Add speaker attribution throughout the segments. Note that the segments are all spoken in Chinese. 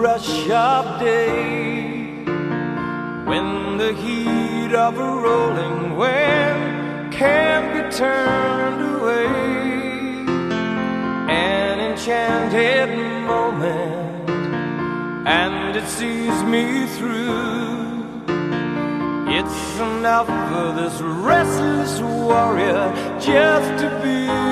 Speaker 1: rush of day. When the heat of a rolling wave can't be turned away. An enchanted moment and it sees me through. It's enough for this restless warrior just to be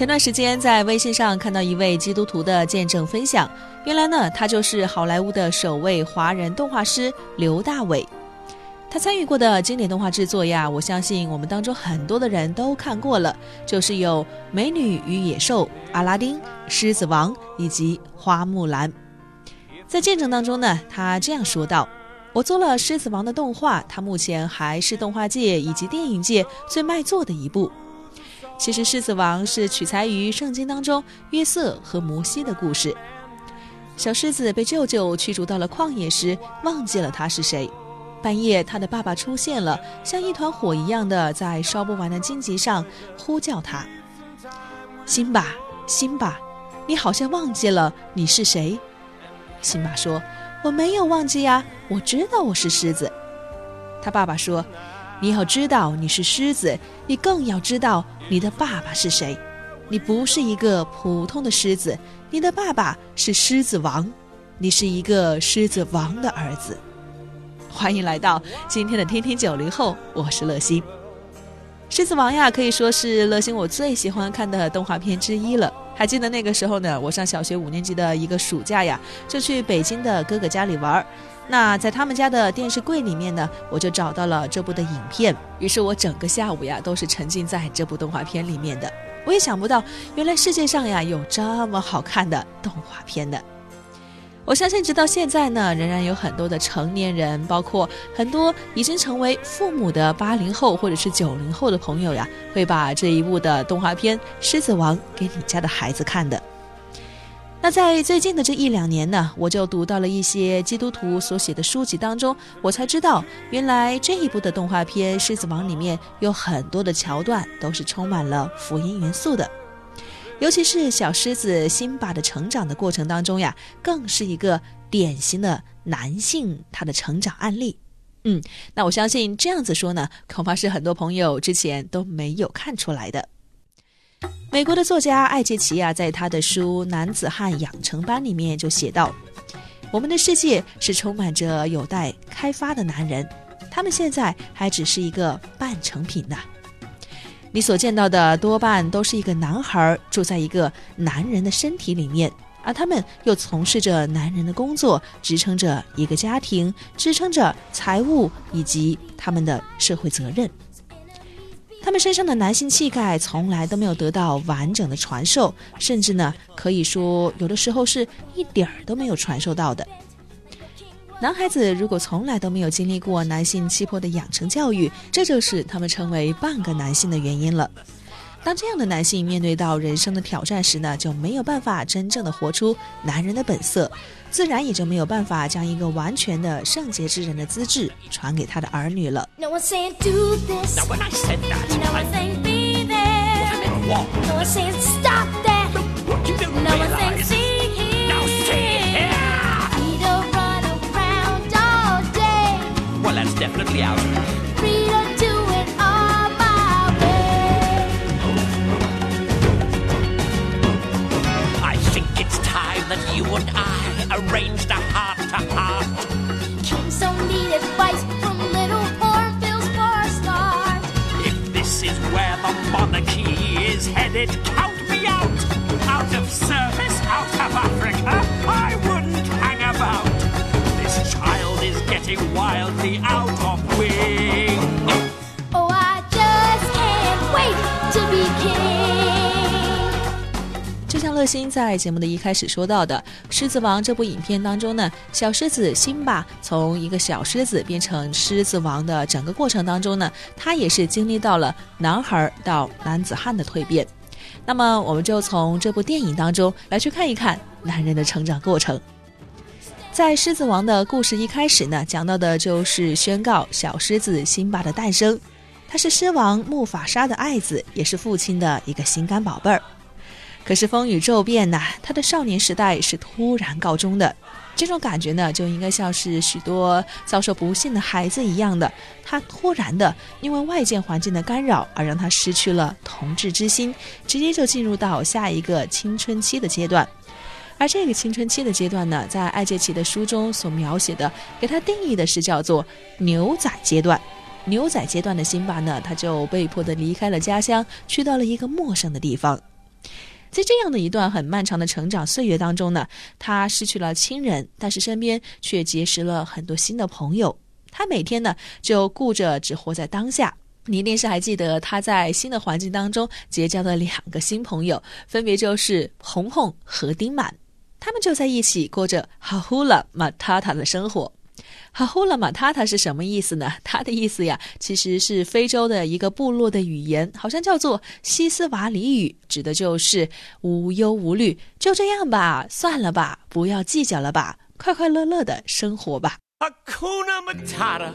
Speaker 2: 前段时间在微信上看到一位基督徒的见证分享，原来呢，他就是好莱坞的首位华人动画师刘大伟。他参与过的经典动画制作呀，我相信我们当中很多的人都看过了，就是有《美女与野兽》、《阿拉丁》、《狮子王》以及《花木兰》。在见证当中呢，他这样说道：“我做了《狮子王》的动画，它目前还是动画界以及电影界最卖座的一部。其实，《狮子王》是取材于圣经当中约瑟和摩西的故事。小狮子被舅舅驱逐到了旷野时，忘记了他是谁。半夜，他的爸爸出现了，像一团火一样的在烧不完的荆棘上呼叫他：‘辛巴，辛巴，你好像忘记了你是谁。’”辛巴说：“我没有忘记呀，我知道我是狮子。”他爸爸说：“你要知道你是狮子，你更要知道你的爸爸是谁。你不是一个普通的狮子，你的爸爸是狮子王，你是一个狮子王的儿子。”欢迎来到今天的天天九零后，我是乐心。狮子王呀，可以说是乐心我最喜欢看的动画片之一了。还记得那个时候呢，我上小学五年级的一个暑假呀，就去北京的哥哥家里玩儿。那在他们家的电视柜里面呢，我就找到了这部的影片。于是我整个下午呀，都是沉浸在这部动画片里面的。我也想不到，原来世界上呀有这么好看的动画片的。我相信，直到现在呢，仍然有很多的成年人，包括很多已经成为父母的八零后或者是九零后的朋友呀，会把这一部的动画片《狮子王》给你家的孩子看的。那在最近的这一两年呢，我就读到了一些基督徒所写的书籍当中，我才知道，原来这一部的动画片《狮子王》里面有很多的桥段都是充满了福音元素的。尤其是小狮子辛巴的成长的过程当中呀，更是一个典型的男性他的成长案例。嗯，那我相信这样子说呢，恐怕是很多朋友之前都没有看出来的。美国的作家艾杰奇呀，在他的书《男子汉养成班》里面就写道：“我们的世界是充满着有待开发的男人，他们现在还只是一个半成品呢。”你所见到的多半都是一个男孩住在一个男人的身体里面，而他们又从事着男人的工作，支撑着一个家庭，支撑着财务以及他们的社会责任。他们身上的男性气概从来都没有得到完整的传授，甚至呢，可以说有的时候是一点儿都没有传授到的。男孩子如果从来都没有经历过男性气魄的养成教育，这就是他们成为半个男性的原因了。当这样的男性面对到人生的挑战时呢，就没有办法真正的活出男人的本色，自然也就没有办法将一个完全的圣洁之人的资质传给他的儿女了。
Speaker 3: Headed, count me out. Out of service, out of Africa, I wouldn't hang about. This child is getting wildly out of wing.
Speaker 4: Oh, I just can't wait to be king.
Speaker 2: 就像乐心在节目的一开始说到的，《狮子王》这部影片当中呢，小狮子辛巴从一个小狮子变成狮子王的整个过程当中呢，他也是经历到了男孩到男子汉的蜕变。那么，我们就从这部电影当中来去看一看男人的成长过程。在《狮子王》的故事一开始呢，讲到的就是宣告小狮子辛巴的诞生。他是狮王木法沙的爱子，也是父亲的一个心肝宝贝儿。可是风雨骤变呐，他的少年时代是突然告终的。这种感觉呢，就应该像是许多遭受不幸的孩子一样的，他突然的因为外界环境的干扰而让他失去了童稚之心，直接就进入到下一个青春期的阶段。而这个青春期的阶段呢，在艾杰奇的书中所描写的，给他定义的是叫做牛仔阶段。牛仔阶段的辛巴呢，他就被迫的离开了家乡，去到了一个陌生的地方。在这样的一段很漫长的成长岁月当中呢，他失去了亲人，但是身边却结识了很多新的朋友。他每天呢就顾着只活在当下。你一定是还记得他在新的环境当中结交的两个新朋友，分别就是红红和丁满。他们就在一起过着哈呼啦马塔塔的生活。哈呼啦马塔塔是什么意思呢？它的意思呀，其实是非洲的一个部落的语言，好像叫做西斯瓦里语，指的就是无忧无虑，就这样吧，算了吧，不要计较了吧，快快乐乐的生活吧。
Speaker 3: Hakuna Matata.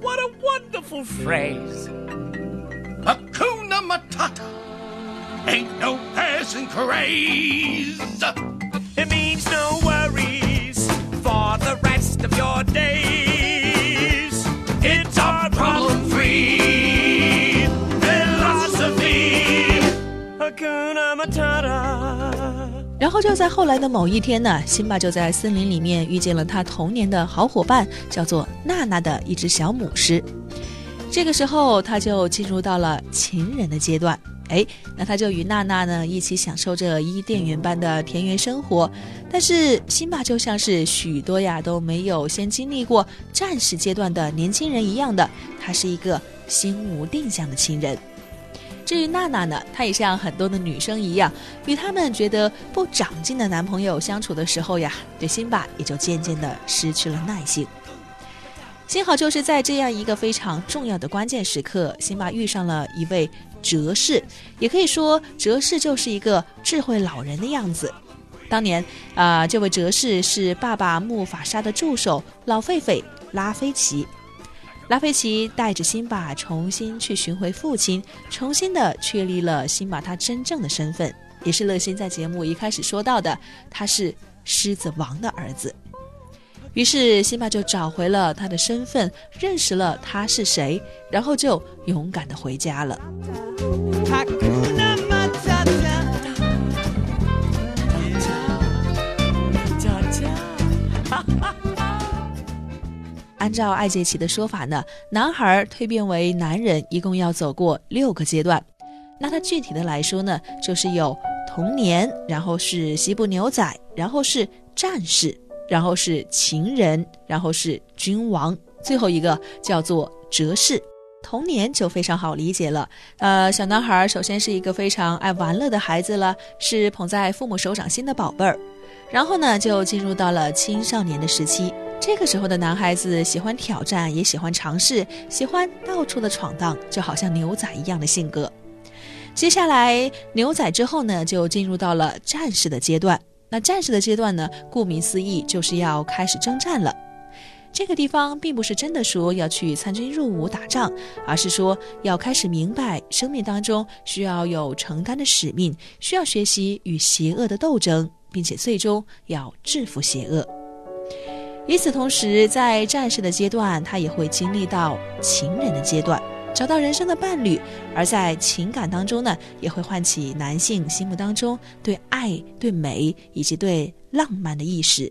Speaker 3: What a wonderful phrase.
Speaker 5: Hakuna Matata. Ain't no passing craze.
Speaker 2: 然后就在后来的某一天呢，辛巴就在森林里面遇见了他童年的好伙伴，叫做娜娜的一只小母狮。这个时候，他就进入到了情人的阶段。哎，那他就与娜娜呢一起享受着伊甸园般的田园生活。但是辛巴就像是许多呀都没有先经历过战士阶段的年轻人一样的，他是一个心无定向的情人。至于娜娜呢，她也像很多的女生一样，与他们觉得不长进的男朋友相处的时候呀，对辛巴也就渐渐的失去了耐性。幸好就是在这样一个非常重要的关键时刻，辛巴遇上了一位哲士，也可以说哲士就是一个智慧老人的样子。当年啊、这位哲士是爸爸木法沙的助手老狒狒拉菲奇。拉菲奇带着辛巴重新去寻回父亲，重新的确立了辛巴他真正的身份，也是乐心在节目一开始说到的，他是狮子王的儿子。于是辛巴就找回了他的身份，认识了他是谁，然后就勇敢的回家了。按照艾杰奇的说法呢，男孩蜕变为男人一共要走过六个阶段。那他具体的来说呢，就是有童年，然后是西部牛仔，然后是战士，然后是情人，然后是君王，最后一个叫做哲士。童年就非常好理解了，呃，小男孩首先是一个非常爱玩乐的孩子了，是捧在父母手掌心的宝贝儿。然后呢，就进入到了青少年的时期。这个时候的男孩子喜欢挑战，也喜欢尝试，喜欢到处的闯荡，就好像牛仔一样的性格。接下来牛仔之后呢，就进入到了战士的阶段。那战士的阶段呢，顾名思义就是要开始征战了。这个地方并不是真的说要去参军入伍打仗，而是说要开始明白生命当中需要有承担的使命，需要学习与邪恶的斗争，并且最终要制服邪恶。与此同时，在战士的阶段，他也会经历到情人的阶段，找到人生的伴侣；而在情感当中呢，也会唤起男性心目当中对爱、对美以及对浪漫的意识。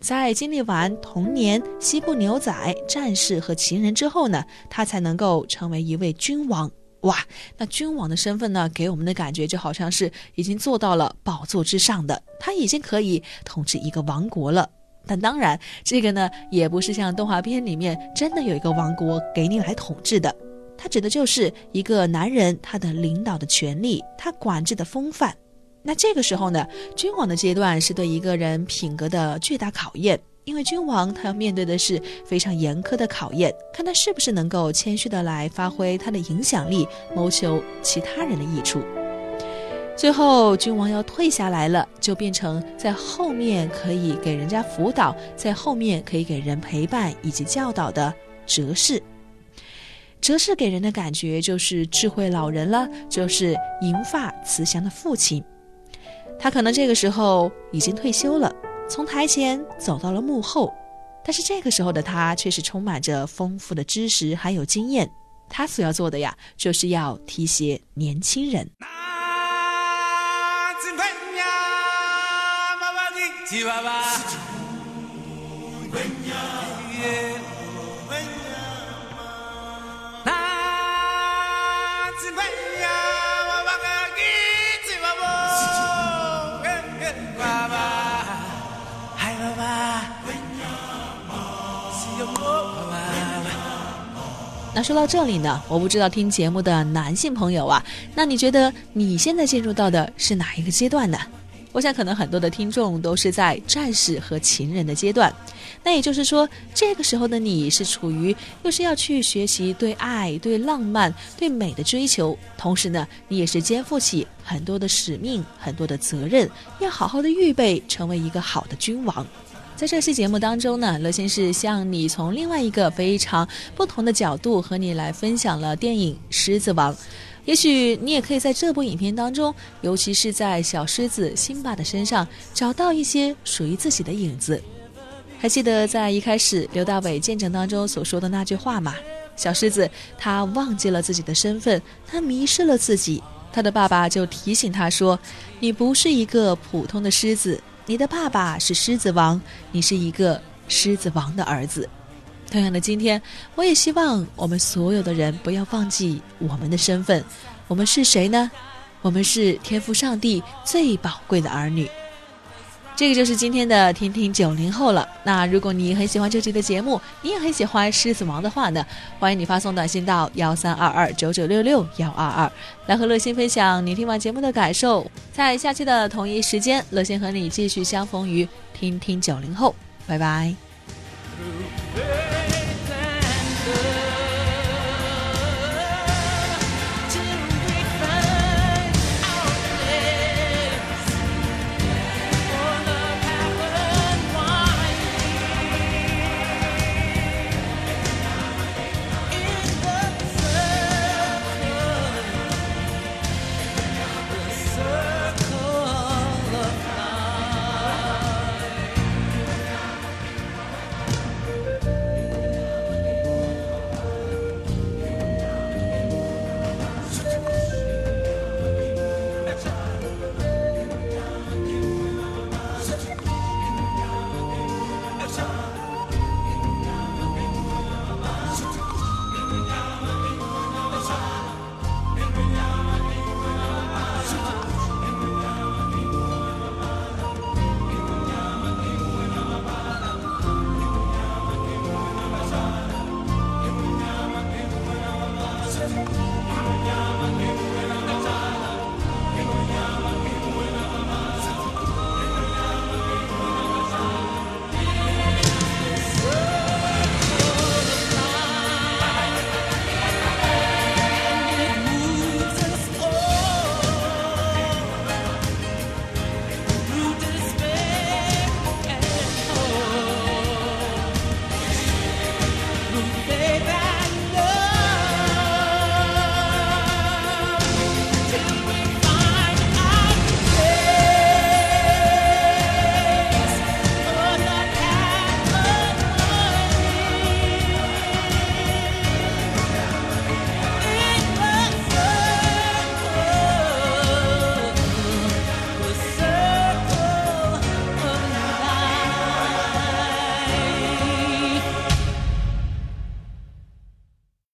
Speaker 2: 在经历完童年、西部牛仔、战士和情人之后呢，他才能够成为一位君王。哇，那君王的身份呢，给我们的感觉就好像是已经坐到了宝座之上的，他已经可以统治一个王国了。但当然，这个呢，也不是像动画片里面真的有一个王国给你来统治的，它指的就是一个男人他的领导的权利，他管制的风范。那这个时候呢，君王的阶段是对一个人品格的巨大考验，因为君王他要面对的是非常严苛的考验，看他是不是能够谦虚的来发挥他的影响力，谋求其他人的益处。最后，君王要退下来了，就变成在后面可以给人家辅导，在后面可以给人陪伴以及教导的哲士。哲士给人的感觉就是智慧老人了，就是银发慈祥的父亲。他可能这个时候已经退休了，从台前走到了幕后，但是这个时候的他却是充满着丰富的知识还有经验。他所要做的呀，就是要提携年轻人。西娃娃那说到这里呢，我不知道听节目的男性朋友啊，那你觉得你现在进入到的是哪一个阶段呢？我想可能很多的听众都是在战士和情人的阶段，那也就是说，这个时候的你是处于又是要去学习对爱、对浪漫、对美的追求，同时呢，你也是肩负起很多的使命、很多的责任，要好好的预备成为一个好的君王。在这期节目当中呢，乐心是向你从另外一个非常不同的角度和你来分享了电影《狮子王》。也许你也可以在这部影片当中，尤其是在小狮子辛巴的身上找到一些属于自己的影子。还记得在一开始刘大伟见证当中所说的那句话吗？小狮子他忘记了自己的身份，他迷失了自己。他的爸爸就提醒他说：“你不是一个普通的狮子。”你的爸爸是狮子王，你是一个狮子王的儿子。同样的，今天我也希望我们所有的人不要忘记我们的身份。我们是谁呢？我们是天赋上帝最宝贵的儿女。这个就是今天的听听九零后了。那如果你很喜欢这期的节目，你也很喜欢《狮子王》的话呢，欢迎你发送短信到幺三二二九九六六幺二二，来和乐心分享你听完节目的感受。在下期的同一时间，乐心和你继续相逢于听听九零后，拜拜。